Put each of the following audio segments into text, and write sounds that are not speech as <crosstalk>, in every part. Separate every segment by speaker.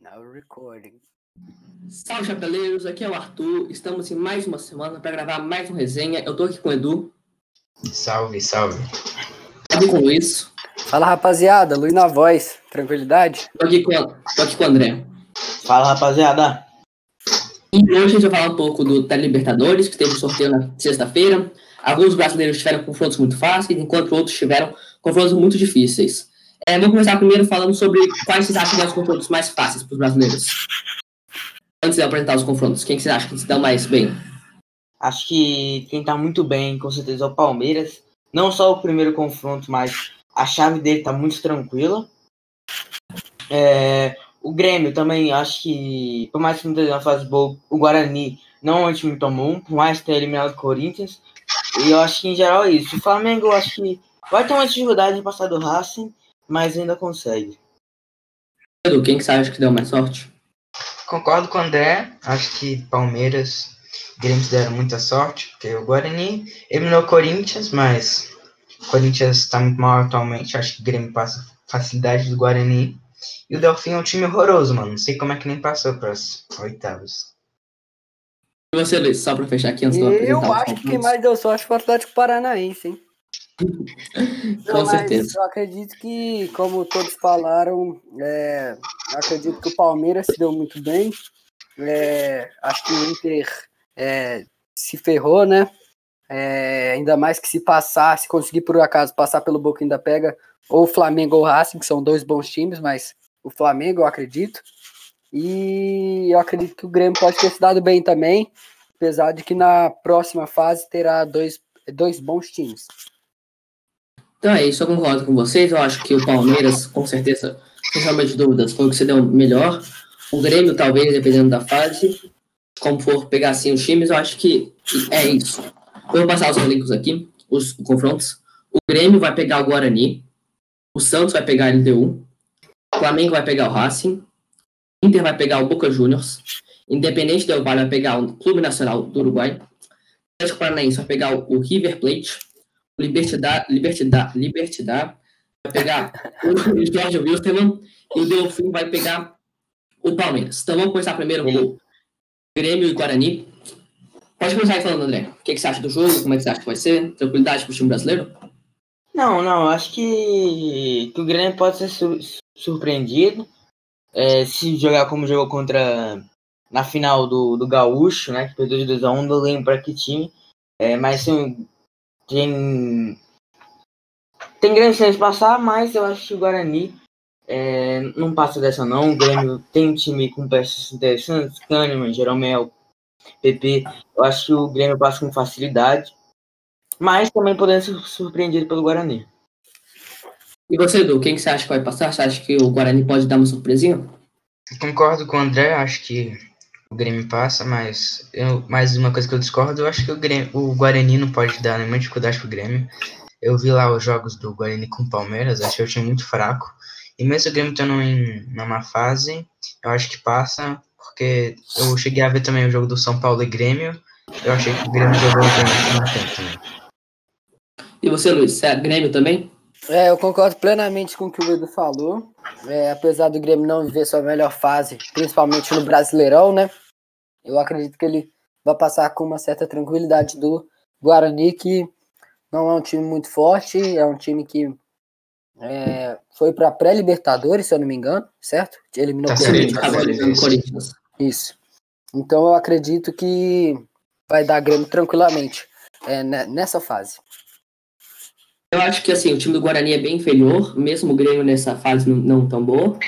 Speaker 1: Now recording.
Speaker 2: Salve, chapeleiros! Aqui é o Arthur. Estamos em mais uma semana para gravar mais uma resenha. Eu tô aqui com o Edu,
Speaker 3: Salve, salve.
Speaker 2: aqui com o Luiz,
Speaker 1: Fala rapaziada, Luiz na voz. Tranquilidade?
Speaker 2: tô aqui com, tô aqui com o André.
Speaker 4: Fala, rapaziada.
Speaker 2: E hoje a gente vai falar um pouco do Libertadores, que teve um sorteio na sexta-feira. Alguns brasileiros tiveram confrontos muito fáceis, enquanto outros tiveram confrontos muito difíceis. É, vamos começar primeiro falando sobre quais vocês acham que são os confrontos mais fáceis para os brasileiros. Antes de apresentar os confrontos, quem que vocês acham que se dão mais bem?
Speaker 4: Acho que quem tá muito bem, com certeza, é o Palmeiras. Não só o primeiro confronto, mas a chave dele tá muito tranquila. É, o Grêmio também, acho que, por mais que não esteja na fase boa, o Guarani não é um time tão bom, por mais ter eliminado o Corinthians. E eu acho que, em geral, é isso. O Flamengo, eu acho que vai ter uma dificuldade em passar do Racing, mas ainda consegue.
Speaker 2: Edu, quem que você acha que deu mais sorte?
Speaker 3: Concordo com o André. Acho que Palmeiras e Grêmio deram muita sorte, porque o Guarani eliminou o Corinthians, mas o Corinthians está muito mal atualmente. Acho que o Grêmio passa facilidade do Guarani. E o Delfim é um time horroroso, mano. Não sei como é que nem passou para as oitavas.
Speaker 2: E você, Luiz, só para fechar aqui antes de eu
Speaker 1: acho que quem mais deu sorte foi o Atlético Paranaense, hein?
Speaker 2: Com certeza.
Speaker 1: Eu acredito que, como todos falaram, é, eu acredito que o Palmeiras se deu muito bem. É, acho que o Inter é, se ferrou, né? É, ainda mais que se passar, se conseguir por acaso passar pelo Boca ainda pega ou o Flamengo ou o Racing, que são dois bons times, mas o Flamengo eu acredito. E eu acredito que o Grêmio pode ter se dado bem também, apesar de que na próxima fase terá dois, dois bons times.
Speaker 2: Então é isso, eu concordo com vocês. Eu acho que o Palmeiras, com certeza, sem sombra dúvidas, foi o que se deu melhor. O Grêmio, talvez, dependendo da fase, como for pegar assim os times, eu acho que é isso. Eu vou passar os elencos aqui, os confrontos. O Grêmio vai pegar o Guarani, o Santos vai pegar a LDU, o Flamengo vai pegar o Racing, o Inter vai pegar o Boca Juniors, Independente Del Valle vai pegar o Clube Nacional do Uruguai, o Atlético Paranaense vai pegar o River Plate, o Libertidad, Libertidad, Libertidad vai pegar o <laughs> Jorge Wilstermann e o Delfim vai pegar o Palmeiras. Então vamos começar primeiro com o Grêmio e Guarani. Pode começar aí falando, André. O que, que você acha do jogo? Como é que você acha que vai ser? Tranquilidade pro time brasileiro?
Speaker 4: Não, não, acho que, que o Grêmio pode ser sur- surpreendido é, se jogar como jogou contra na final do, do Gaúcho, né? Que perdeu de 2x1, não lembro pra que time. É, mas assim, tem, tem grande chance de passar, mas eu acho que o Guarani é, não passa dessa não. O Grêmio tem um time com peças interessantes, Kahneman, Jeromel, PP. Eu acho que o Grêmio passa com facilidade. Mas também podendo ser surpreendido pelo Guarani.
Speaker 2: E você, Edu, quem que você acha que vai passar? Você acha que o Guarani pode dar uma surpresinha?
Speaker 3: Concordo com o André. Acho que o Grêmio passa, mas eu, mais uma coisa que eu discordo, eu acho que o, Grêmio, o Guarani não pode dar nenhuma dificuldade pro Grêmio. Eu vi lá os jogos do Guarani com o Palmeiras, achei o time muito fraco. E mesmo o Grêmio estando em numa fase, eu acho que passa, porque eu cheguei a ver também o jogo do São Paulo e Grêmio. Eu achei que o Grêmio jogou segundo tempo também.
Speaker 2: E você, Luiz? Você é Grêmio também?
Speaker 1: É, eu concordo plenamente com o que o Edu falou. É, apesar do Grêmio não viver sua melhor fase, principalmente no Brasileirão, né? Eu acredito que ele vai passar com uma certa tranquilidade do Guarani, que não é um time muito forte, é um time que é, foi para pré-Libertadores, se eu não me engano, certo? Eliminou
Speaker 3: Tá
Speaker 1: o. Corinthians.
Speaker 2: Eliminando o Corinthians.
Speaker 1: Isso. Então eu acredito que vai dar Grêmio tranquilamente é, ne- nessa fase.
Speaker 2: Eu acho que assim, o time do Guarani é bem inferior, mesmo o Grêmio nessa fase não, tão boa.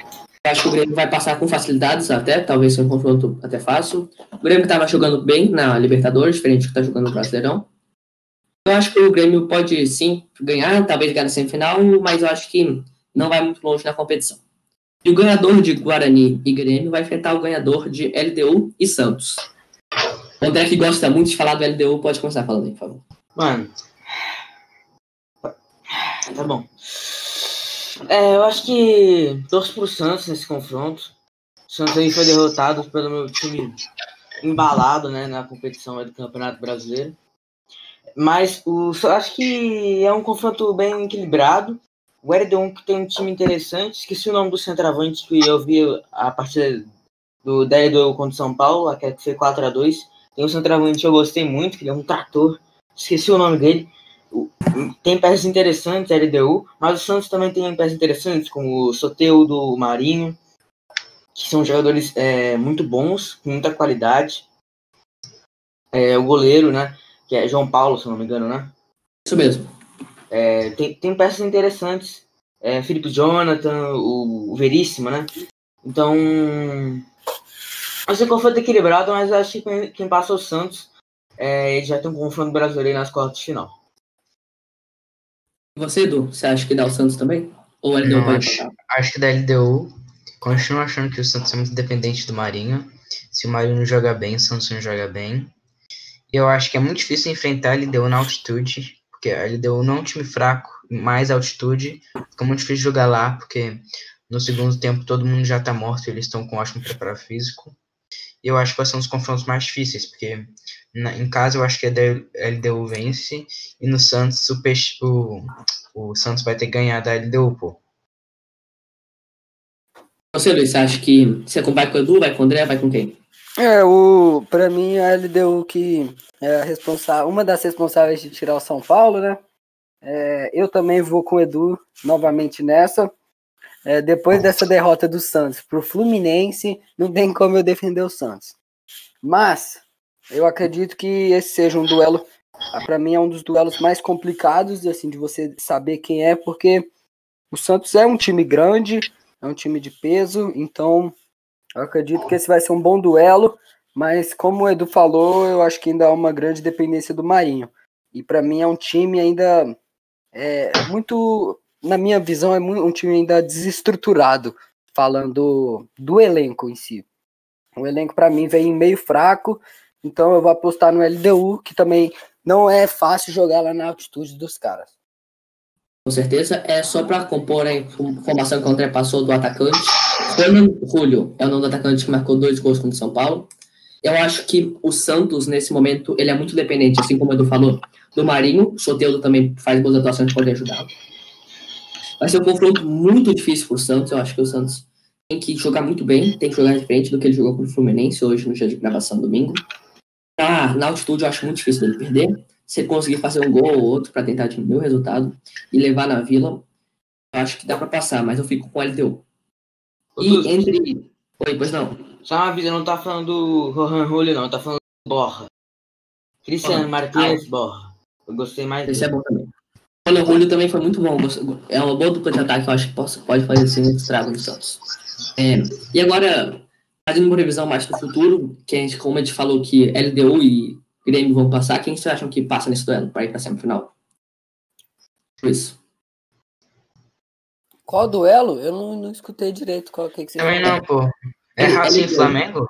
Speaker 2: Eu acho que o Grêmio vai passar com facilidades até, talvez seja um confronto até fácil. O Grêmio estava jogando bem na Libertadores, diferente do que está jogando no Brasileirão. Eu acho que o Grêmio pode sim ganhar, talvez ganhar na semifinal, mas eu acho que não vai muito longe na competição. E o ganhador de Guarani e Grêmio vai enfrentar o ganhador de LDU e Santos. O André que gosta muito de falar do LDU, pode começar falando aí, por favor.
Speaker 4: Mano. Tá bom. É, eu acho que torço pro Santos nesse confronto. O Santos aí foi derrotado pelo meu time embalado, né, na competição do Campeonato Brasileiro. Mas o, acho que é um confronto bem equilibrado. o LDU que tem um time interessante, esqueci o nome do centroavante que eu vi a partida do da LDU contra o São Paulo, aquela que foi 4x2. Tem um centroavante que eu gostei muito, que ele é um trator, esqueci o nome dele. Tem peças interessantes, LDU, mas o Santos também tem peças interessantes, como o Soteudo, o Marinho, que são jogadores é, muito bons, com muita qualidade. É, o goleiro, né? Que é João Paulo, se não me engano, né?
Speaker 2: Isso mesmo.
Speaker 4: É, tem, tem peças interessantes. É, Felipe Jonathan, o, o Veríssimo, né? Então. Vai ser confronto equilibrado, mas acho que quem, quem passa é o Santos. É, já tem um confronto brasileiro nas quartas de final.
Speaker 2: Você, Edu, você acha que dá o Santos também? Ou ele
Speaker 3: Não,
Speaker 2: pode
Speaker 3: acho, acho que da LDU. Continuo achando que o Santos é muito dependente do Marinho. Se o Marinho não joga bem, o Santos não joga bem. E eu acho que é muito difícil enfrentar a LDU na altitude, porque a LDU não é um time fraco, mais altitude. Fica muito difícil jogar lá, porque no segundo tempo todo mundo já tá morto e eles estão com ótimo preparo físico. E eu acho que vai ser um dos confrontos mais difíceis, porque na- em casa eu acho que a LDU vence, e no Santos o, Peixe, o, o Santos vai ter que ganhar da LDU, pô.
Speaker 2: Você, Luiz, você acha que você vai com o Edu, vai com o André, vai com quem?
Speaker 1: É, o, pra mim a LDU que é responsável, uma das responsáveis de tirar o São Paulo, né? É, eu também vou com o Edu novamente nessa. É, depois dessa derrota do Santos pro Fluminense, não tem como eu defender o Santos. Mas eu acredito que esse seja um duelo, ah, pra mim é um dos duelos mais complicados, assim, de você saber quem é, porque o Santos é um time grande, é um time de peso, então eu acredito que esse vai ser um bom duelo, mas como o Edu falou, eu acho que ainda há uma grande dependência do Marinho. E para mim é um time ainda é, muito, na minha visão, é um time ainda desestruturado, falando do elenco em si. O elenco para mim vem meio fraco, então eu vou apostar no LDU, que também não é fácil jogar lá na altitude dos caras.
Speaker 2: Com certeza. É só para compor a informação que o André passou do atacante. Fernando Julio é o nome do atacante que marcou dois gols contra o São Paulo. Eu acho que o Santos, nesse momento, ele é muito dependente, assim como o Edu falou, do Marinho. O Soteldo também faz boas atuações, pode ajudar. Vai ser um confronto muito difícil para o Santos. Eu acho que o Santos tem que jogar muito bem, tem que jogar diferente do que ele jogou contra o Fluminense hoje no dia de gravação domingo. Na, na altitude, eu acho muito difícil dele perder. Se ele conseguir fazer um gol ou outro para tentar diminuir o resultado e levar na vila, eu acho que dá para passar, mas eu fico com o LDU. E entre. Oi, pois não.
Speaker 4: Só uma vida, não tá falando do Rohan Julio, não, tá falando do Borra. Cristiano
Speaker 2: Ah,
Speaker 4: Martins Borra. Eu gostei mais
Speaker 2: Esse é
Speaker 4: dele.
Speaker 2: bom também. O Paulo Julio também foi muito bom. É uma boa dupla de ataque, eu acho que possa- pode fazer assim, um estrago no Santos. É, e agora, fazendo uma revisão mais do futuro, que a gente, como a gente falou que LDU e Grêmio vão passar, quem vocês acham que passa nesse duelo para ir para a semifinal? Isso.
Speaker 1: Qual duelo? Eu não, não escutei direito qual que, que você
Speaker 3: Também não, pô. É Racing e Flamengo?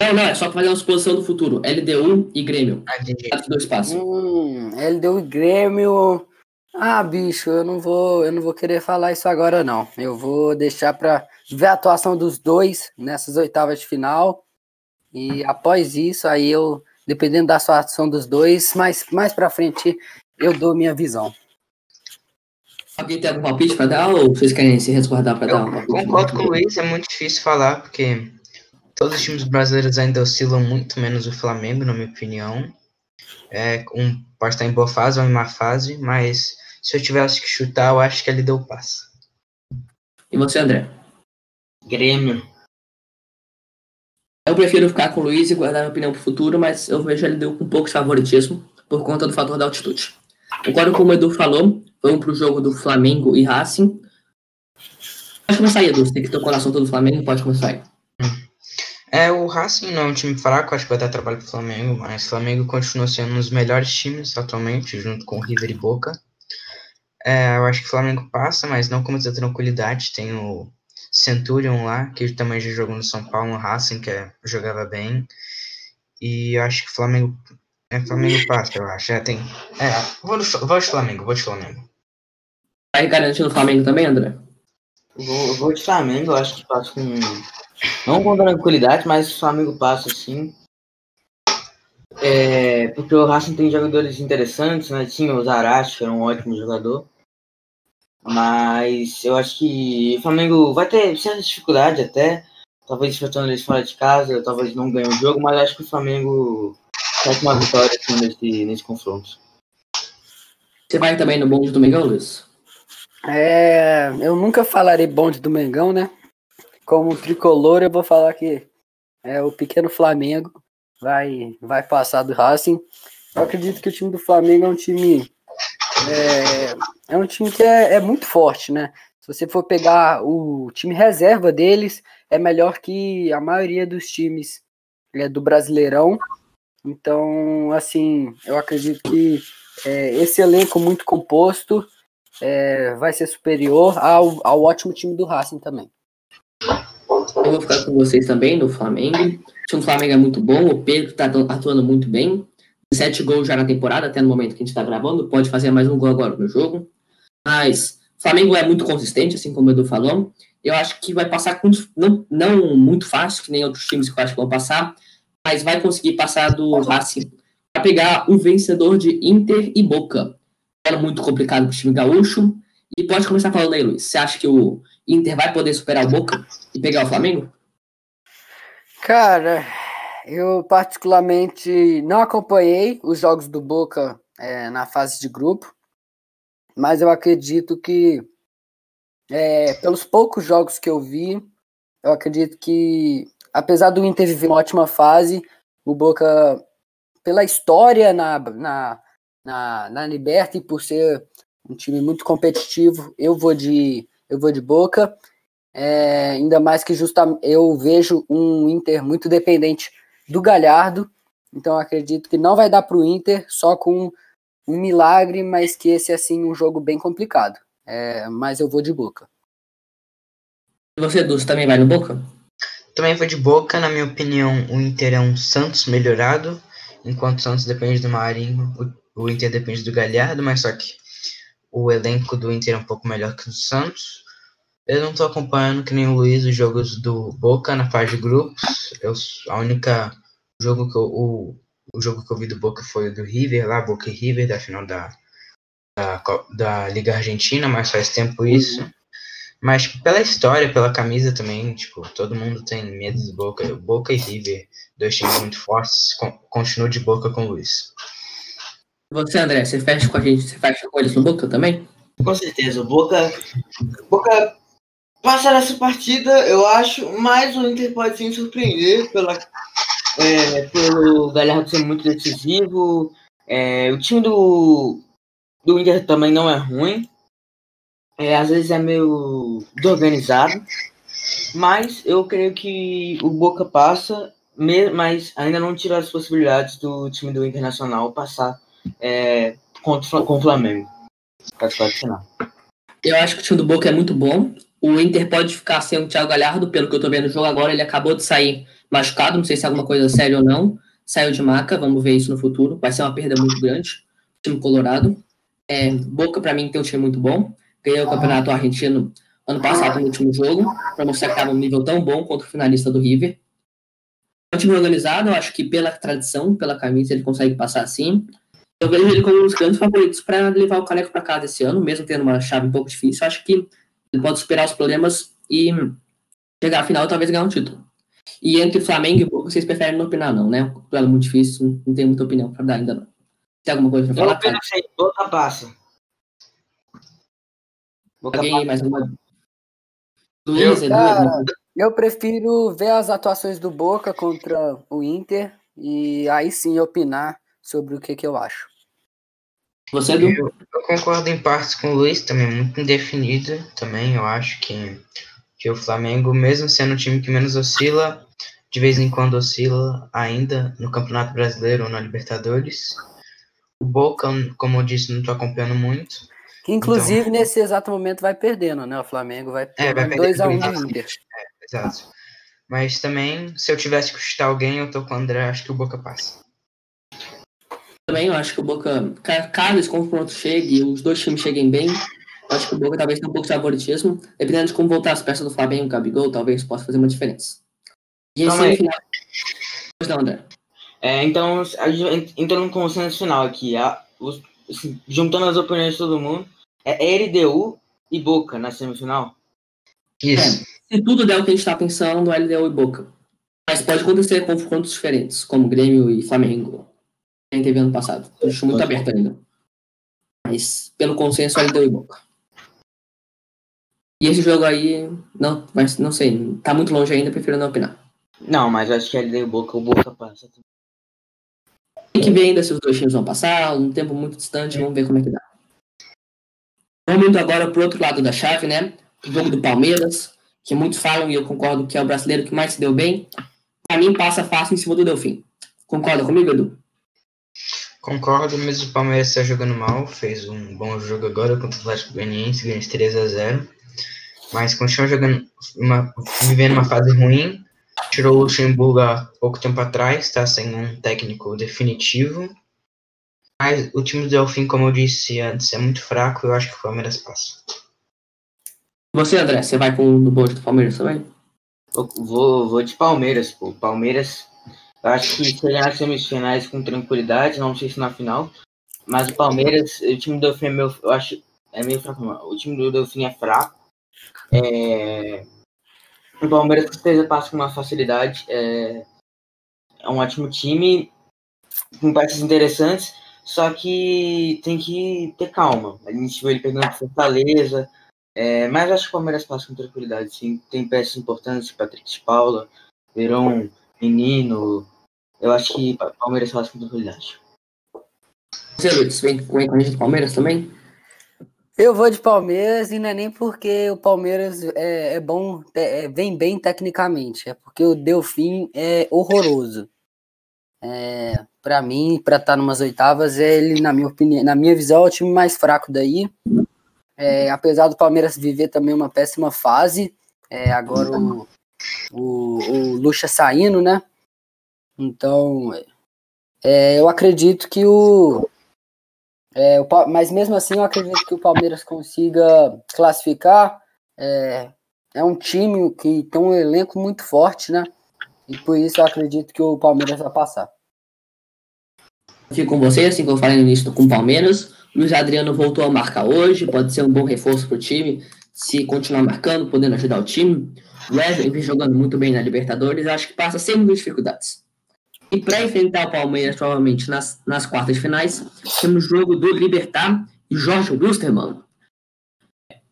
Speaker 2: Não, não, é só para fazer uma suposição do futuro. LDU e Grêmio.
Speaker 3: Ah,
Speaker 2: dois passam.
Speaker 1: Hum, LDU e Grêmio. Ah, bicho, eu não vou, eu não vou querer falar isso agora não. Eu vou deixar para ver a atuação dos dois nessas oitavas de final. E após isso, aí eu, dependendo da atuação dos dois, mais mais para frente eu dou minha visão.
Speaker 2: Alguém tem algum palpite para dar ou vocês querem se resguardar para dar um
Speaker 3: Eu concordo com o Luiz, é muito difícil falar, porque todos os times brasileiros ainda oscilam muito menos o Flamengo, na minha opinião. É, um pode estar em boa fase ou em má fase, mas se eu tivesse que chutar, eu acho que ele deu passe.
Speaker 2: E você, André?
Speaker 4: Grêmio.
Speaker 2: Eu prefiro ficar com o Luiz e guardar minha opinião pro futuro, mas eu vejo ele deu com um pouco de favoritismo por conta do fator da altitude. Agora, como o Edu falou, vamos pro jogo do Flamengo e Racing. Pode começar aí, Edu. Você tem que ter o coração todo do Flamengo, pode começar aí.
Speaker 3: É, o Racing não é um time fraco, acho que vai dar trabalho pro Flamengo, mas o Flamengo continua sendo um dos melhores times atualmente, junto com o River e Boca. É, eu acho que o Flamengo passa, mas não com muita tranquilidade. Tem o Centurion lá, que também já jogou no São Paulo, no Racing, que é, jogava bem. E eu acho que o Flamengo. É, Flamengo passa, eu acho. É, tem. É, vou, no, vou de Flamengo, vou de Flamengo.
Speaker 2: Vai garantindo o Flamengo também, André?
Speaker 4: Eu vou, vou de Flamengo, eu acho que passa com. Não com tranquilidade, mas o Flamengo passa sim. É, porque o Racing tem jogadores interessantes, né? Tinha o Zarate, que era um ótimo jogador. Mas eu acho que o Flamengo vai ter certa dificuldade até. Talvez enfrentando eles fora de casa, talvez não ganhe o jogo, mas acho que o Flamengo sai com uma vitória assim, nesse, nesse confronto.
Speaker 2: Você vai também no bonde do Mengão, Luiz?
Speaker 1: É, eu nunca falarei bonde do Mengão, né? Como tricolor, eu vou falar que é, o pequeno Flamengo vai, vai passar do Racing. Eu acredito que o time do Flamengo é um time. É, é um time que é, é muito forte, né? Se você for pegar o time reserva deles, é melhor que a maioria dos times é, do Brasileirão. Então, assim, eu acredito que é, esse elenco muito composto é, vai ser superior ao, ao ótimo time do Racing também.
Speaker 2: Eu vou ficar com vocês também no Flamengo. O time do Flamengo é muito bom, o Pedro está atuando muito bem. Sete gols já na temporada, até no momento que a gente está gravando. Pode fazer mais um gol agora no jogo. Mas o Flamengo é muito consistente, assim como o Edu falou. Eu acho que vai passar com, não, não muito fácil, que nem outros times que eu acho que vão passar, mas vai conseguir passar do Racing para pegar um vencedor de Inter e Boca. Era muito complicado para o time gaúcho. E pode começar falando aí, Luiz. Você acha que o Inter vai poder superar o Boca e pegar o Flamengo?
Speaker 1: Cara, eu particularmente não acompanhei os jogos do Boca é, na fase de grupo, mas eu acredito que, é, pelos poucos jogos que eu vi, eu acredito que, apesar do Inter viver uma ótima fase, o Boca, pela história na, na, na, na Liberta e por ser um time muito competitivo, eu vou de, eu vou de Boca. É, ainda mais que justa, eu vejo um Inter muito dependente do Galhardo, então acredito que não vai dar para o Inter só com um milagre, mas que esse é assim um jogo bem complicado. É, mas eu vou de Boca.
Speaker 2: E você, Dulce, também vai no Boca?
Speaker 3: Também vou de Boca, na minha opinião, o Inter é um Santos melhorado, enquanto o Santos depende do Marinho, o, o Inter depende do Galhardo, mas só que o elenco do Inter é um pouco melhor que o do Santos. Eu não estou acompanhando, que nem o Luiz, os jogos do Boca na fase de grupos. Eu, a única jogo que eu, o, o jogo que eu vi do Boca foi o do River, lá, Boca e River, da final da, da, da Liga Argentina, mas faz tempo isso. Mas tipo, pela história, pela camisa também, tipo, todo mundo tem medo do Boca. Boca e River, dois times muito fortes. Com, continuo de Boca com o Luiz.
Speaker 2: Você, André, você fecha com a gente, você fecha com eles no Boca também?
Speaker 4: Com certeza, o Boca, Boca passar essa partida, eu acho, mas o Inter pode sim surpreender pela, é, pelo Galhardo ser muito decisivo. É, o time do, do Inter também não é ruim. É, às vezes é meio desorganizado. Mas eu creio que o Boca passa, mas ainda não tira as possibilidades do time do Internacional passar é, contra, com o Flamengo.
Speaker 2: Eu acho que o time do Boca é muito bom. O Inter pode ficar sem o Thiago Galhardo, pelo que eu tô vendo no jogo agora. Ele acabou de sair machucado, não sei se é alguma coisa séria ou não. Saiu de maca, vamos ver isso no futuro. Vai ser uma perda muito grande. Time colorado. É, Boca, para mim, tem um time muito bom. Ganhou o campeonato argentino ano passado no último jogo, para mostrar que estava um nível tão bom contra o finalista do River. É um time organizado, eu acho que pela tradição, pela camisa, ele consegue passar assim. Eu vejo ele como um dos grandes favoritos para levar o Caneco para casa esse ano, mesmo tendo uma chave um pouco difícil. Eu acho que ele pode superar os problemas e chegar à final talvez ganhar um título. E entre Flamengo e Boca, vocês preferem não opinar, não, né? O duelo é muito difícil, não tem muita opinião para dar ainda não. Tem alguma coisa para falar?
Speaker 4: Eu sei, Boca passa.
Speaker 2: Boca Alguém passa. mais uma?
Speaker 1: Luiz, eu, cara, eu prefiro ver as atuações do Boca contra o Inter e aí sim opinar sobre o que, que eu acho.
Speaker 2: Você, Edu?
Speaker 3: Eu, eu, concordo em partes com o Luiz, também muito indefinido. Também eu acho que, que o Flamengo, mesmo sendo o time que menos oscila, de vez em quando oscila ainda no Campeonato Brasileiro ou na Libertadores. O Boca, como eu disse, não estou acompanhando muito.
Speaker 1: Que inclusive então, nesse exato momento vai perdendo, né? O Flamengo vai perdendo 2x1 um Inter.
Speaker 3: É, exato. Mas também, se eu tivesse que chutar alguém, eu tô com o André, acho que o Boca passa
Speaker 2: também, eu acho que o Boca, caso esse confronto chegue e os dois times cheguem bem, eu acho que o Boca talvez tenha um pouco de favoritismo. Dependendo de como voltar as peças do Flamengo, o Gabigol, talvez possa fazer uma diferença.
Speaker 4: E Calma aí. Final... Pois não, André. É, então, a gente entra num consenso final aqui. A, os, assim, juntando as opiniões de todo mundo, é LDU e Boca na semifinal?
Speaker 3: Isso.
Speaker 2: É, se tudo der o que a gente tá pensando, LDU e Boca. Mas pode acontecer confrontos diferentes, como Grêmio e Flamengo. A gente teve ano passado. Eu acho muito aberto ainda. Mas, pelo consenso, LDU e Boca. E esse jogo aí, não, mas não sei, tá muito longe ainda, prefiro não opinar.
Speaker 4: Não, mas acho que LDU e Boca, o Boca passa.
Speaker 2: Tem que ver ainda se os dois times vão passar, um tempo muito distante, vamos ver como é que dá. Vamos indo agora pro outro lado da chave, né? O jogo do Palmeiras, que muitos falam e eu concordo que é o brasileiro que mais se deu bem. Pra mim, passa fácil em cima do Delfim. Concorda comigo, Edu?
Speaker 3: Concordo, mas o Palmeiras está jogando mal. Fez um bom jogo agora contra o Atlético Goianiense, ganhou de 3 a 0 Mas continua jogando, uma, vivendo uma fase ruim. Tirou o Luxemburgo há pouco tempo atrás, está sem um técnico definitivo. Mas o time do Delfim, como eu disse antes, é muito fraco. Eu acho que o Palmeiras passa.
Speaker 2: Você, André, você vai com o bote do Palmeiras também?
Speaker 4: Eu Vou, vou de Palmeiras, pô. Palmeiras, eu acho que chegar nas semifinais com tranquilidade, não sei se na final. Mas o Palmeiras, o time do Delfim é meio, eu acho, é meio fraco. O time do Delfim é fraco. É, o Palmeiras com certeza passa com uma facilidade. É, é um ótimo time, com peças interessantes, só que tem que ter calma. A gente viu ele pro Fortaleza, é, mas acho que o Palmeiras passa com tranquilidade, sim. Tem peças importantes, Patrick de Paula, Verão, Menino. Eu acho que o Palmeiras passa com tranquilidade.
Speaker 2: Você, Luiz, vem com a gente do Palmeiras também?
Speaker 1: Eu vou de Palmeiras e não é nem porque o Palmeiras é, é bom, é, vem bem tecnicamente, é porque o Delfim é horroroso. É, para mim, para estar tá numas oitavas, ele, na minha opinião, na minha visão, é o time mais fraco daí. É, apesar do Palmeiras viver também uma péssima fase, é, agora o, o, o Lucha saindo, né? Então, é, eu acredito que o, é, o, mas mesmo assim, eu acredito que o Palmeiras consiga classificar. É, é um time que tem um elenco muito forte, né? E por isso eu acredito que o Palmeiras vai passar.
Speaker 2: Fico com você, assim que eu falei no início com o Palmeiras. Luiz Adriano voltou a marcar hoje, pode ser um bom reforço para o time, se continuar marcando, podendo ajudar o time. O Wesley vem jogando muito bem na Libertadores, acho que passa sem muitas dificuldades. E para enfrentar o Palmeiras, provavelmente nas, nas quartas finais, temos o jogo do Libertar e Jorge Wilstermann.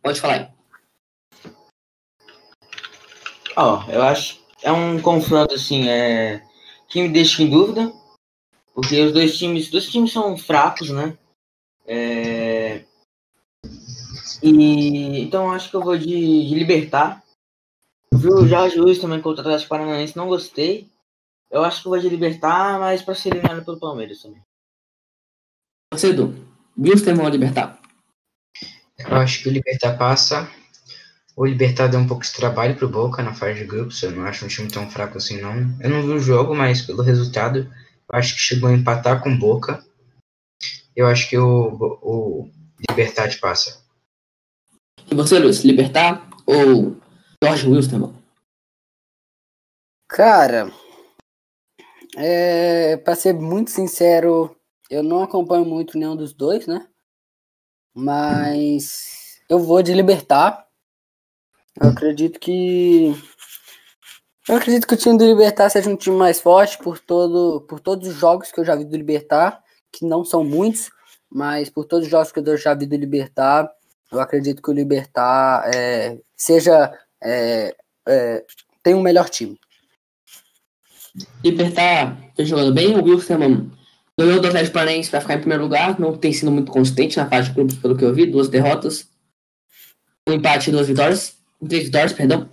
Speaker 2: Pode falar aí.
Speaker 4: Ó, eu acho é um confronto assim, é que me deixa em dúvida, porque os dois times, dois times são fracos, né? É... E então acho que eu vou de, de Libertar. Viu o Jorge Luiz também contra o Atlético Paranaense, não gostei. Eu acho que eu vou de Libertar, mas para ser eliminado pelo Palmeiras também.
Speaker 2: Você, Edu, Wilstermann ou Libertar?
Speaker 3: Eu acho que o Libertar passa. O Libertar deu um pouco de trabalho pro Boca na fase de grupos. Eu não acho um time tão fraco assim, não. Eu não vi o jogo, mas pelo resultado, eu acho que chegou a empatar com o Boca. Eu acho que o, o Libertar passa.
Speaker 2: E você, Luiz, Libertar ou Jorge Wilstermann?
Speaker 1: Cara, é, para ser muito sincero, eu não acompanho muito nenhum dos dois, né? Mas eu vou de Libertar. Eu acredito que eu acredito que o time do Libertar seja um time mais forte por todo por todos os jogos que eu já vi do Libertar, que não são muitos, mas por todos os jogos que eu já vi do Libertar, eu acredito que o Libertar é, seja é, é, tem um melhor time.
Speaker 2: Libertar tá jogando bem, o Wilson ganhou do Atlético Paranaense para ficar em primeiro lugar, não tem sido muito consistente na fase de grupos, pelo que eu vi, duas derrotas, um empate e duas vitórias, três vitórias, perdão.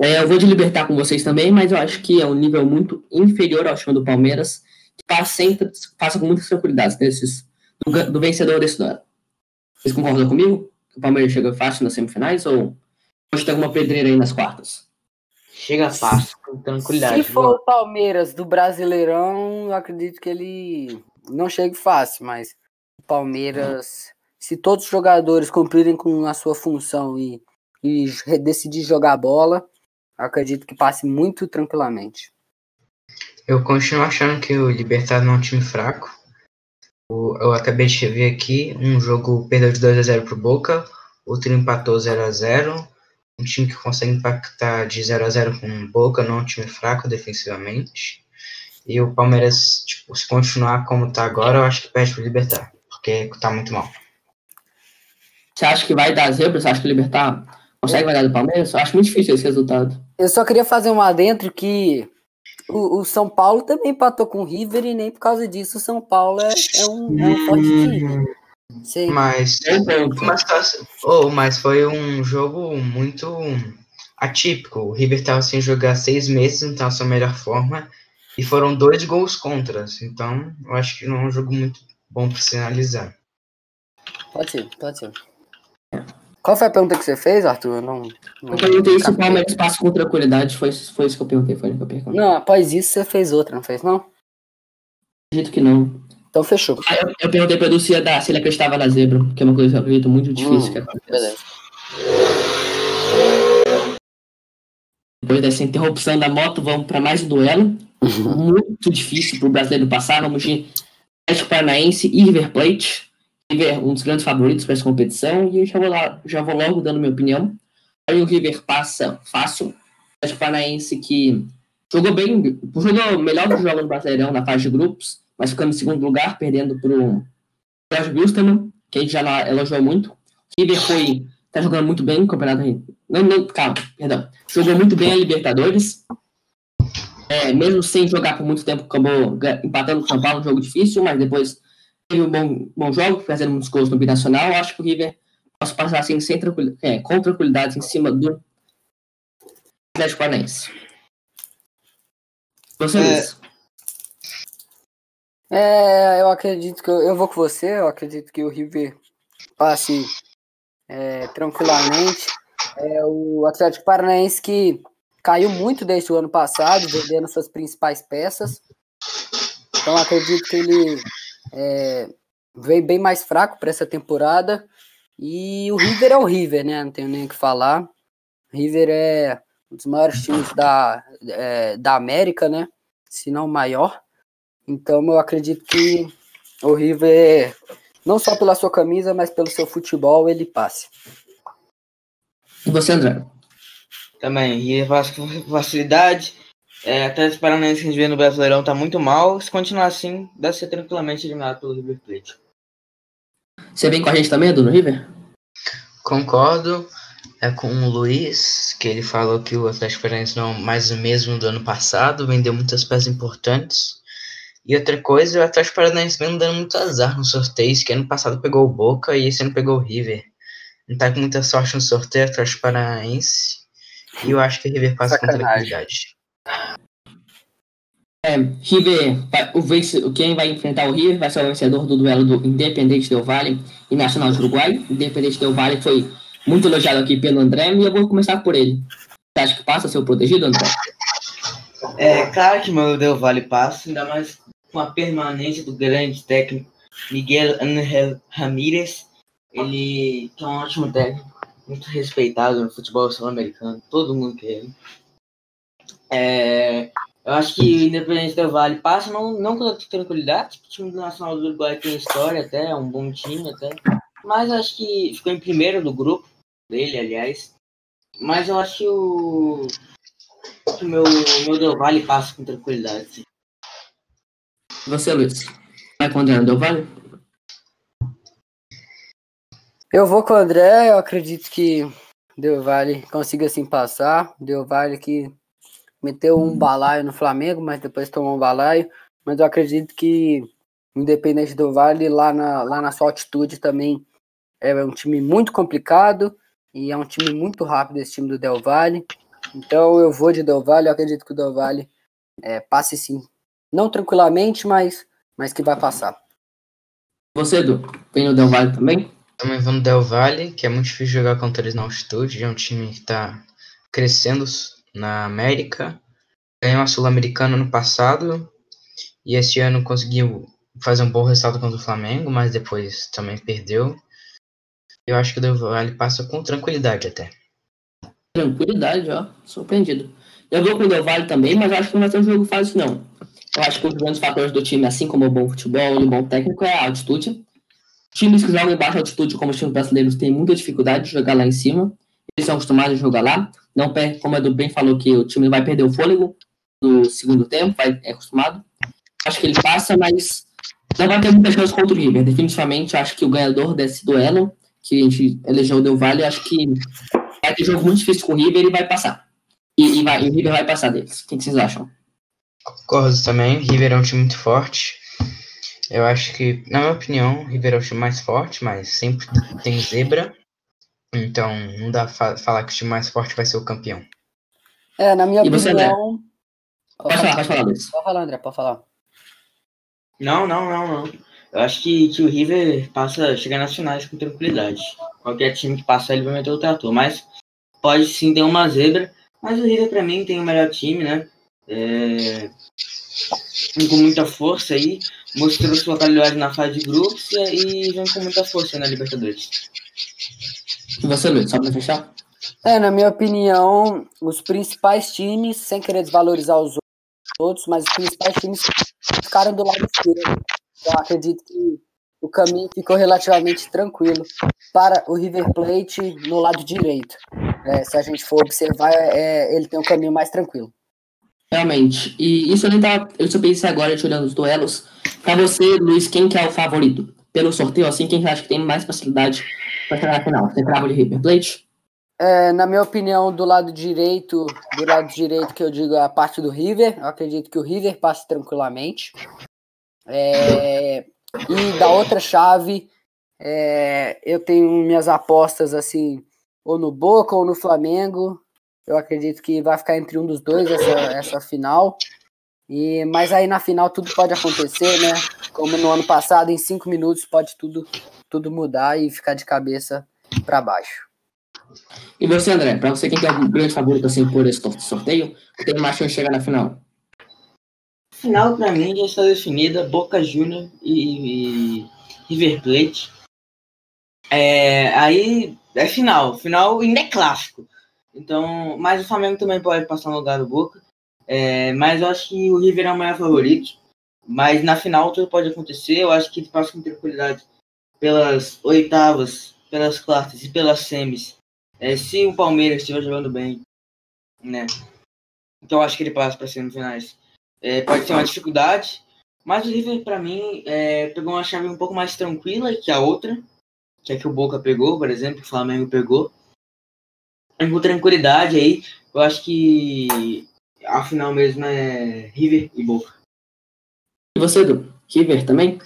Speaker 2: É, eu vou de Libertar com vocês também, mas eu acho que é um nível muito inferior ao time do Palmeiras, que passa, sempre, passa com muitas tranquilidades desses, do, do vencedor desse duelo. Vocês concordam comigo? O Palmeiras chega fácil nas semifinais ou pode ter alguma pedreira aí nas quartas?
Speaker 4: Chega fácil, com tranquilidade.
Speaker 1: Se for o Palmeiras do Brasileirão, eu acredito que ele não chegue fácil, mas o Palmeiras, se todos os jogadores cumprirem com a sua função e, e decidir jogar bola, acredito que passe muito tranquilamente.
Speaker 3: Eu continuo achando que o Libertad não é um time fraco. Eu acabei de ver aqui um jogo perdeu de 2 a 0 pro Boca, outro empatou 0 a 0 Um time que consegue impactar de 0 a 0 com Boca, não é um time fraco defensivamente. E o Palmeiras, tipo, se continuar como tá agora, eu acho que perde pro Libertar, porque tá muito mal.
Speaker 2: Você acha que vai dar zebra? Você acha que o Libertar consegue ganhar do Palmeiras? Eu acho muito difícil esse resultado.
Speaker 1: Eu só queria fazer um adentro que o, o São Paulo também empatou com o River e nem por causa disso o São Paulo é, é um, é um forte time. Sim.
Speaker 3: Mas, mas, oh, mas foi um jogo muito atípico. O River estava sem jogar seis meses, não estava na sua melhor forma. E foram dois gols contras. Então, eu acho que não é um jogo muito bom para se analisar.
Speaker 1: Pode ser, pode ser. Qual foi a pergunta que você fez, Arthur? Eu não, não
Speaker 2: Eu perguntei se o Palmeiras passa com tranquilidade. Foi, foi isso que eu perguntei. Foi isso que eu perguntei.
Speaker 1: Não, após isso você fez outra, não fez, não?
Speaker 2: Acredito que não.
Speaker 1: Então fechou.
Speaker 2: Ah, Eu, eu perguntei pra ia dar, se ele acreditava na zebra, que é uma coisa que eu acredito muito difícil
Speaker 1: Hum,
Speaker 2: que aconteça.
Speaker 1: Beleza.
Speaker 2: Depois dessa interrupção da moto, vamos para mais um duelo. Muito difícil para o brasileiro passar. Vamos de Atlético Paranaense e River Plate. River, um dos grandes favoritos para essa competição. E eu já vou, lá, já vou logo dando minha opinião. Aí o River passa fácil. O Atlético Paranaense que jogou bem, jogou melhor do que jogou no Brasileirão na fase de grupos, mas ficando em segundo lugar, perdendo para o Jorge Wilstermann, que a gente já elogiou muito. River foi, tá jogando muito bem no campeonato. Não, não, calma, perdão. Jogou muito bem a Libertadores. É, mesmo sem jogar por muito tempo, acabou empatando com o São Paulo, um jogo difícil, mas depois teve um bom, bom jogo, fazendo muitos gols no Binacional. Acho que o River posso passar assim, sem tranquil, é, com tranquilidade em cima do Atlético Paranaense. Você,
Speaker 4: É.
Speaker 2: Luiz?
Speaker 1: É, eu acredito que eu, eu vou com você, eu acredito que o River passe é, tranquilamente. É, o Atlético Paranaense que caiu muito desde o ano passado, vendendo suas principais peças. Então acredito que ele é, veio bem mais fraco para essa temporada. E o River é o River, né? Não tenho nem o que falar. River é um dos maiores times da, é, da América, né? Se não maior. Então eu acredito que o River, não só pela sua camisa, mas pelo seu futebol, ele passe.
Speaker 2: E você, André?
Speaker 4: Também, e com facilidade. É, até os Paranaense que a gente vê no Brasileirão tá muito mal. Se continuar assim, deve ser tranquilamente eliminado pelo River Plate.
Speaker 2: Você vem com a gente também, Edu, no River?
Speaker 3: Concordo é com o Luiz, que ele falou que o Atlético Paranaense não é mais o mesmo do ano passado, vendeu muitas peças importantes. E outra coisa, o Atlético Paranaense mesmo dando muito azar nos sorteios, que ano passado pegou o Boca e esse ano pegou o River. Não tá com muita sorte no sorteio, Atlético Paranaense. E eu acho que o River passa com
Speaker 1: Sacanagem.
Speaker 3: tranquilidade.
Speaker 2: É, River, o vence, quem vai enfrentar o River vai ser o vencedor do duelo do Independente Del Valle e Nacional de Uruguai. Independente Del Valle foi muito elogiado aqui pelo André e eu vou começar por ele. Você acha que passa o protegido, André?
Speaker 4: É claro que o meu Del Valle passa, ainda mais com a permanência do grande técnico Miguel Ángel Ramírez. Ele que é um ótimo técnico, muito respeitado no futebol sul-americano, todo mundo quer ele. É, eu acho que o Independente Del Valle passa, não, não com tranquilidade, o time do Nacional do Uruguai tem história até, é um bom time até, mas acho que ficou em primeiro do grupo dele, aliás. Mas eu acho que o, que o meu, meu Del Valle passa com tranquilidade. sim.
Speaker 2: Você, Luiz? Vai com o André Del Valle?
Speaker 1: Eu vou com o André, eu acredito que Del Valle consiga assim passar. Del Valle que meteu um balaio no Flamengo, mas depois tomou um balaio. Mas eu acredito que Independente do Vale, lá na, lá na sua altitude, também é um time muito complicado e é um time muito rápido esse time do Del Valle. Então eu vou de Del Valle, eu acredito que o Del Valle é, passe sim. Não tranquilamente, mas, mas que vai passar.
Speaker 2: Você, Edu? Vem no Del Valle também?
Speaker 3: Também vou no Del Valle, que é muito difícil jogar contra eles na altitude. É um time que está crescendo na América. Ganhou a Sul-Americana no passado. E esse ano conseguiu fazer um bom resultado contra o Flamengo, mas depois também perdeu. Eu acho que o Del Valle passa com tranquilidade até.
Speaker 2: Tranquilidade, ó. Surpreendido. Eu vou com o Del Valle também, mas acho que não vai ser um jogo fácil, não. Eu acho que os grandes fatores do time, assim como o bom futebol e o bom técnico, é a altitude. Times que jogam em baixa altitude, como os times brasileiros, têm muita dificuldade de jogar lá em cima. Eles são acostumados a jogar lá. Não, como a do bem falou que o time vai perder o fôlego no segundo tempo, vai, é acostumado. Acho que ele passa, mas não vai ter muita chance contra o River. Definitivamente, acho que o ganhador desse duelo, que a gente elegeu o Del Valle, acho que vai ter jogo muito difícil com o River e vai passar. E, e, vai, e o River vai passar deles. O que vocês acham?
Speaker 3: Concordo também. O River é um time muito forte. Eu acho que, na minha opinião, o River é o time mais forte, mas sempre tem zebra. Então, não dá pra falar que o time mais forte vai ser o campeão.
Speaker 1: É, na minha
Speaker 2: E você,
Speaker 1: opinião.
Speaker 2: Pode falar, pode falar, Luiz.
Speaker 1: Pode falar, André, pode falar.
Speaker 4: Não, não, não, não. Eu acho que, que o River passa, chega nas finais com tranquilidade. Qualquer time que passar, ele vai meter o trator. Mas pode sim ter uma zebra. Mas o River, pra mim, tem o melhor time, né? É... Vem com muita força aí. Mostrou sua qualidade na fase de grupos e vem com muita força na Libertadores.
Speaker 2: E você, Luiz, só pra fechar?
Speaker 1: É, na minha opinião, os principais times, sem querer desvalorizar os outros, mas os principais times ficaram do lado esquerdo. Eu acredito que o caminho ficou relativamente tranquilo para o River Plate no lado direito. É, se a gente for observar, é, ele tem um caminho mais tranquilo.
Speaker 2: Realmente. E isso eu nem tava. Eu só pensei agora, te olhando os duelos. Pra você, Luiz, quem que é o favorito? Pelo sorteio, assim, quem você acha que tem mais facilidade pra chegar na final? Você crava de River Plate?
Speaker 1: É, na minha opinião, do lado direito, do lado direito que eu digo a parte do River, eu acredito que o River passe tranquilamente. É, e da outra chave, é, eu tenho minhas apostas assim, ou no Boca ou no Flamengo. Eu acredito que vai ficar entre um dos dois essa, essa final. E, mas aí na final tudo pode acontecer, né? Como no ano passado, em cinco minutos pode tudo, tudo mudar e ficar de cabeça para baixo.
Speaker 2: E você, André, pra você, quem que é o grande favorito assim, por esse sorteio? Que tem mais chance de chegar na final?
Speaker 4: Final, pra mim, já está definida. Boca Júnior e, e River Plate. É, aí é final. Final ainda é clássico. Então, mas o Flamengo também pode passar no lugar do Boca. É, mas eu acho que o River é o maior favorito. Mas na final tudo pode acontecer. Eu acho que ele passa com tranquilidade pelas oitavas, pelas quartas e pelas semis. É, se o Palmeiras estiver jogando bem, né? Então eu acho que ele passa para semifinais. É, pode ser uma dificuldade, mas o River, para mim, é, pegou uma chave um pouco mais tranquila que a outra, que é que o Boca pegou, por exemplo, que o Flamengo pegou. E com tranquilidade aí, eu acho que a final mesmo é River e Boca.
Speaker 2: E você, Edu? River também?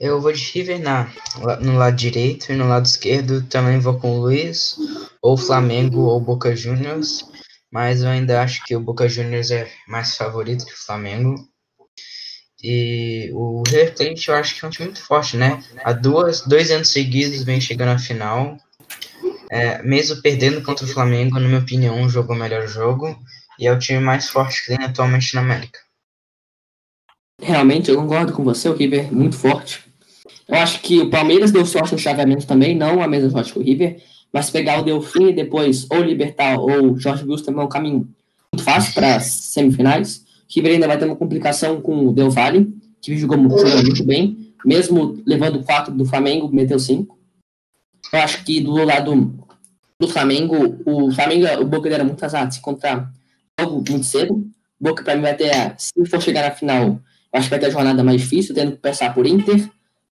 Speaker 3: Eu vou de River na, no lado direito e no lado esquerdo também vou com o Luiz, ou Flamengo ou Boca Juniors, mas eu ainda acho que o Boca Juniors é mais favorito que o Flamengo. E o River Plate eu acho que é um time muito forte, né? Há duas, dois anos seguidos vem chegando à final. É, mesmo perdendo contra o Flamengo, na minha opinião, jogou o melhor jogo e é o time mais forte que tem atualmente na América.
Speaker 2: Realmente, eu concordo com você, o River é muito forte. Eu acho que o Palmeiras deu sorte no chaveamento também, não a mesma sorte que o River, mas pegar o Delfim e depois ou Libertar ou Jorge Wilson também é um caminho muito fácil para as semifinais. O River ainda vai ter uma complicação com o Del Valle, que jogou muito, jogou muito bem, mesmo levando 4 do Flamengo, meteu 5. Eu acho que do lado do Flamengo, o Flamengo, o Boca era muito azar se encontrar algo muito cedo. O Boca, para mim, vai ter, se for chegar na final, acho que vai ter a jornada mais difícil, tendo que passar por Inter,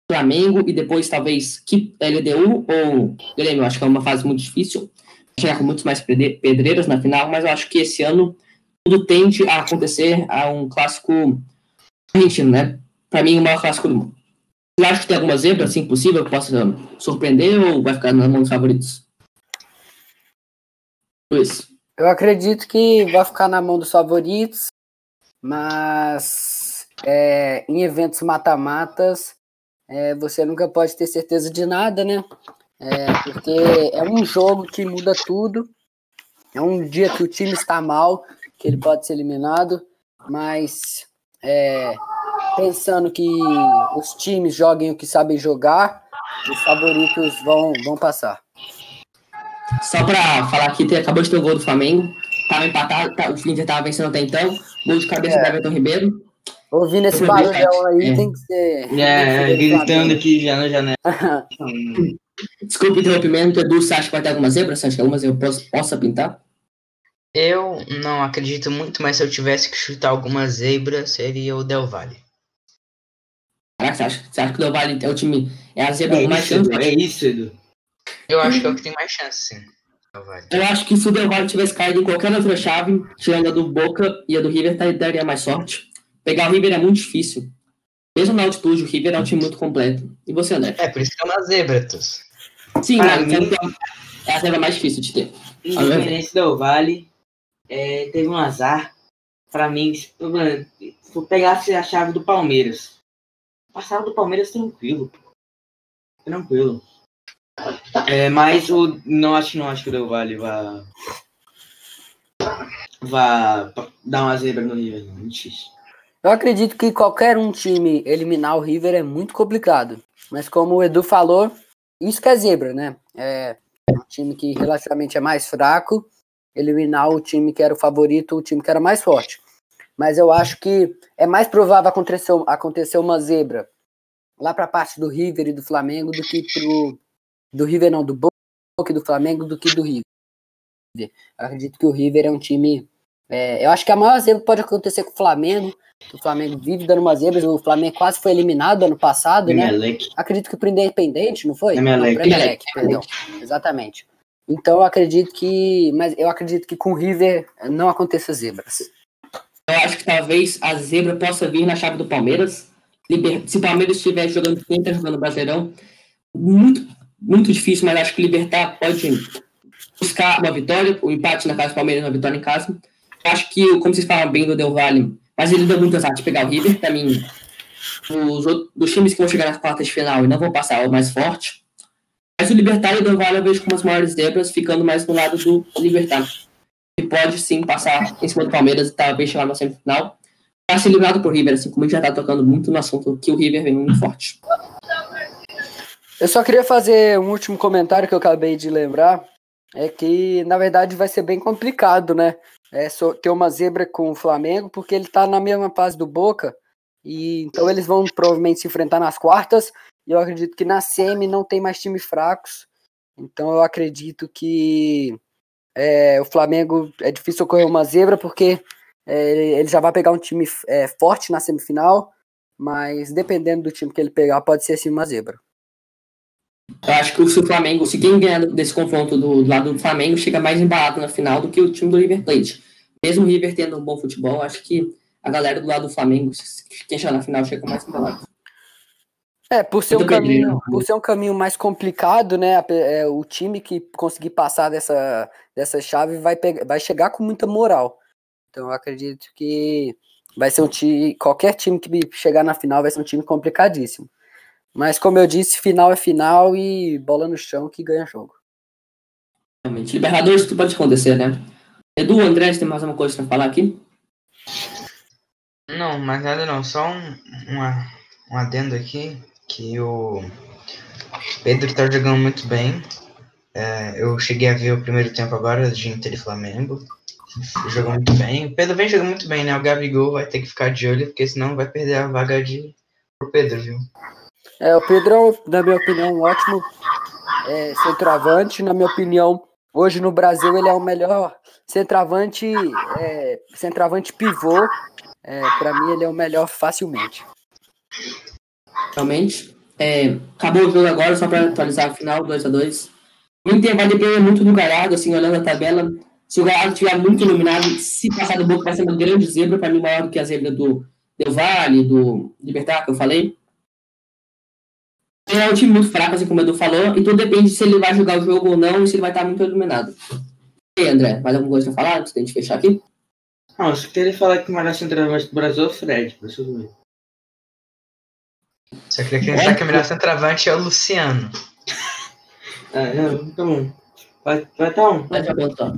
Speaker 2: Flamengo e depois talvez LDU ou Grêmio. Acho que é uma fase muito difícil. Chegar com muitos mais pedreiras na final, mas eu acho que esse ano tudo tende a acontecer a um clássico argentino, né? Para mim, o maior clássico do mundo. Você acha que tem alguma zebra assim possível que possa surpreender ou vai ficar na mão dos favoritos?
Speaker 1: Eu acredito que vai ficar na mão dos favoritos, mas é, em eventos mata-matas é, você nunca pode ter certeza de nada, né? É, porque é um jogo que muda tudo. É um dia que o time está mal, que ele pode ser eliminado, mas é, pensando que os times joguem o que sabem jogar, os favoritos vão, vão passar.
Speaker 2: Só para falar aqui, acabou de ter o gol do Flamengo. Tava empatado, tá, o Inter tava vencendo até então. Gol de cabeça
Speaker 1: É.
Speaker 2: do Everton Ribeiro.
Speaker 1: Ouvindo esse barulhão aí, tem que ser.
Speaker 4: É, gritando aqui já na janela. <laughs>
Speaker 2: Desculpa o interrompimento, Edu, você acha que vai ter alguma zebra? Você acha que algumas eu posso, possa pintar?
Speaker 3: Eu não acredito muito, mas se eu tivesse que chutar alguma zebra, seria o Del Valle.
Speaker 2: Caraca, você acha, você acha que o Del Valle é o time. É a zebra
Speaker 4: É
Speaker 2: mais
Speaker 4: isso, é isso, Edu.
Speaker 3: Eu acho que é o que tem mais chance, sim.
Speaker 2: Eu acho que se o Del Valle tivesse caído em qualquer outra chave, tirando a do Boca e a do River, tá- daria mais sorte. Pegar o River é muito difícil. Mesmo na altitude, o River é um time muito completo. E você, André?
Speaker 3: É, por isso que é uma zebra, Tus.
Speaker 2: Sim, mas
Speaker 4: mim-
Speaker 2: é a zebra mais difícil de ter.
Speaker 4: Independente do Vale, é, teve um azar. Pra mim, se eu pegasse a chave do Palmeiras, passava do Palmeiras tranquilo. pô. Tranquilo. É, mas o, não acho não acho que o Del Valle vá, vá dar uma zebra no River, não.
Speaker 1: Eu acredito que qualquer um time eliminar o River é muito complicado. Mas como o Edu falou, isso que é zebra, né? É um time que relativamente é mais fraco, eliminar o time que era o favorito, o time que era mais forte. Mas eu acho que é mais provável acontecer, acontecer uma zebra lá para a parte do River e do Flamengo do que pro do River não, do Boca e do Flamengo do que do River. Eu acredito que o River é um time é, eu acho que a maior zebra pode acontecer com o Flamengo. O Flamengo vive dando umas zebras. O Flamengo quase foi eliminado ano passado, né? Acredito que pro Independente, não foi?
Speaker 4: Emelec.
Speaker 1: Não, pro Emelec, perdão. Exatamente. Então eu acredito que. Mas eu acredito que com o River não aconteça zebras.
Speaker 2: Eu acho que talvez a zebra possa vir na chave do Palmeiras. Se o Palmeiras estiver jogando quem está jogando Brasileirão, muito, muito difícil, mas acho que Libertar pode buscar uma vitória, o empate na casa do Palmeiras, uma vitória em casa. Acho que, como vocês falam bem do Del Valle, mas ele deu muito azar de pegar o River, para mim, os outros, dos times que vão chegar nas quartas de final e não vão passar é o mais forte. Mas o Libertar e o Del Valle eu vejo como as maiores zebras, ficando mais do lado do Libertar. Que pode sim passar em cima do Palmeiras e talvez chegar na semifinal. Para ser eliminado por River, assim como a gente já tá tocando muito no assunto que o River vem muito forte.
Speaker 1: Eu só queria fazer um último comentário que eu acabei de lembrar. É que, na verdade, vai ser bem complicado, né? É ter uma zebra com o Flamengo, porque ele tá na mesma fase do Boca. E então eles vão provavelmente se enfrentar nas quartas. E eu acredito que na semi não tem mais times fracos. Então eu acredito que é, o Flamengo é difícil ocorrer uma zebra, porque é, ele, já vai pegar um time é, forte na semifinal. Mas dependendo do time que ele pegar, pode ser sim uma zebra.
Speaker 2: Eu acho que se o Flamengo, se quem ganhar desse confronto do, do lado do Flamengo, chega mais embalado na final do que o time do River Plate. Mesmo o River tendo um bom futebol, acho que a galera do lado do Flamengo, quem chegar na final, chega mais embalado.
Speaker 1: É, por ser, um caminho, por ser um caminho mais complicado, né? é, o time que conseguir passar dessa, dessa chave vai, pegar, vai chegar com muita moral. Então eu acredito que vai ser um time. Qualquer time que chegar na final vai ser um time complicadíssimo. Mas como eu disse, final é final e bola no chão que ganha jogo.
Speaker 2: Realmente. Libertadores, tudo pode acontecer, né? Edu, André, você tem mais alguma coisa pra falar aqui?
Speaker 3: Não, mais nada não. Só um, uma, um adendo aqui, que o Pedro tá jogando muito bem. É, eu cheguei a ver o primeiro tempo agora de Inter e Flamengo. Jogou muito bem. O Pedro vem jogando muito bem, né? O Gabigol vai ter que ficar de olho, porque senão vai perder a vaga de pro Pedro, viu?
Speaker 1: É, o Pedro, na minha opinião, um ótimo é, centroavante. Na minha opinião, hoje no Brasil ele é o melhor centroavante, é, centroavante pivô. É, para mim ele é o melhor facilmente.
Speaker 2: Realmente. É, acabou o jogo agora, só pra atualizar a final, 2x2. O Inter vai depender muito do Galhardo, assim, olhando a tabela. Se o Galhardo estiver muito iluminado, se passar do Boca, vai ser uma grande zebra, pra mim, maior do que a zebra do Del Valle, do Libertar, que eu falei. É um time muito fraco, assim como o Edu falou, e tudo depende se ele vai jogar o jogo ou não, e se ele vai estar muito iluminado. E aí, André, mais alguma coisa pra falar antes da gente fechar aqui?
Speaker 4: Não, eu só queria falar que o melhor centroavante do Brasil é o Fred, pra vocês verem.
Speaker 3: Só queria acrescentar que o melhor centroavante é o Luciano.
Speaker 4: Ah, <laughs> não, tá bom. Vai, vai tá um.
Speaker 2: Vai apontar.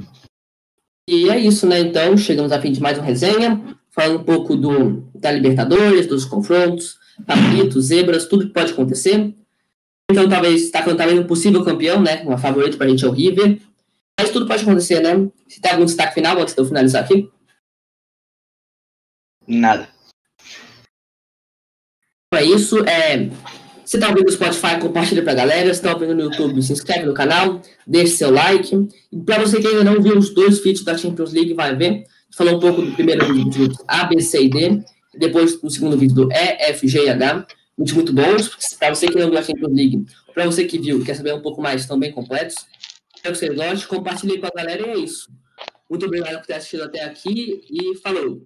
Speaker 2: E é isso, né? Então, chegamos a fim de mais uma resenha, falando um pouco do, da Libertadores, dos confrontos, favoritos, zebras, tudo que pode acontecer. Então, talvez, está talvez um possível campeão, né? Uma favorita pra gente é o River. Mas tudo pode acontecer, né? Se tem algum destaque final antes de eu finalizar aqui?
Speaker 4: Nada.
Speaker 2: é isso. É, você está ouvindo no Spotify, compartilha para a galera. Se está ouvindo no YouTube, se inscreve no canal, deixe seu like. E para você que ainda não viu os dois vídeos da Champions League, vai ver. Falou um pouco do primeiro vídeo A, B, C e D. Depois no segundo vídeo do E, F, G e H. Muito, muito bons. Para você que não viu a Champions League, para você que viu quer saber um pouco mais, estão bem completos. Espero que vocês gostem. Compartilhe com a galera e é isso. Muito obrigado por ter assistido até aqui e falou!